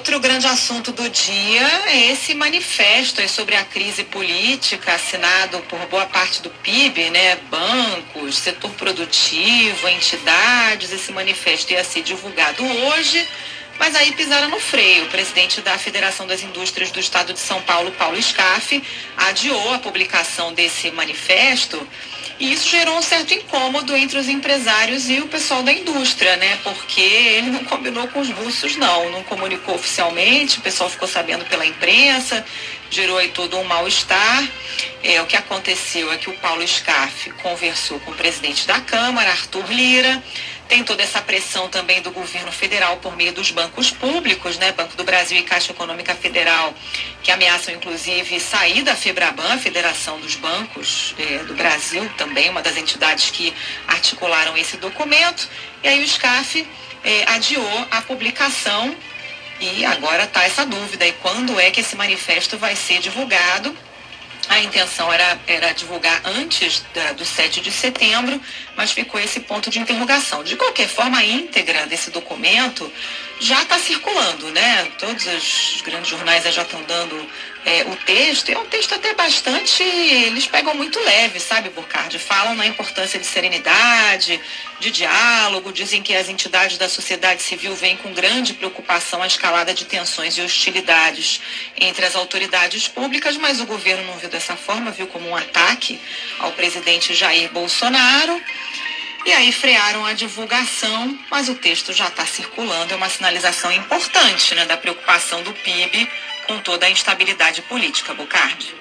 Outro grande assunto do dia é esse manifesto sobre a crise política assinado por boa parte do PIB, né? Bancos, setor produtivo, entidades. Esse manifesto ia ser divulgado hoje, mas aí pisaram no freio. O presidente da Federação das Indústrias do Estado de São Paulo, Paulo Scaff, adiou a publicação desse manifesto e isso gerou um certo incômodo entre os empresários e o pessoal da indústria, né? Porque ele não combinou com os russos, não. Não comunicou oficialmente, o pessoal ficou sabendo pela imprensa, gerou aí todo um mal-estar. É, o que aconteceu é que o Paulo Scaff conversou com o presidente da Câmara, Arthur Lira, tem toda essa pressão também do governo federal por meio dos bancos públicos, né? Banco do Brasil e Caixa Econômica Federal, que ameaçam inclusive sair da FEBRABAN, Federação dos Bancos é, do Brasil, também uma das entidades que articularam esse documento. E aí o SCAF é, adiou a publicação e agora está essa dúvida. E quando é que esse manifesto vai ser divulgado? A intenção era, era divulgar antes da, do 7 de setembro, mas ficou esse ponto de interrogação. De qualquer forma, a íntegra desse documento já está circulando, né? Todos os grandes jornais já estão dando é, o texto. É um texto até bastante. Eles pegam muito leve, sabe, Burcardi? Falam na importância de serenidade, de diálogo, dizem que as entidades da sociedade civil veem com grande preocupação a escalada de tensões e hostilidades entre as autoridades públicas, mas o governo não viu dessa forma, viu como um ataque ao presidente Jair Bolsonaro. E aí frearam a divulgação, mas o texto já está circulando, é uma sinalização importante né, da preocupação do PIB com toda a instabilidade política, Bocardi.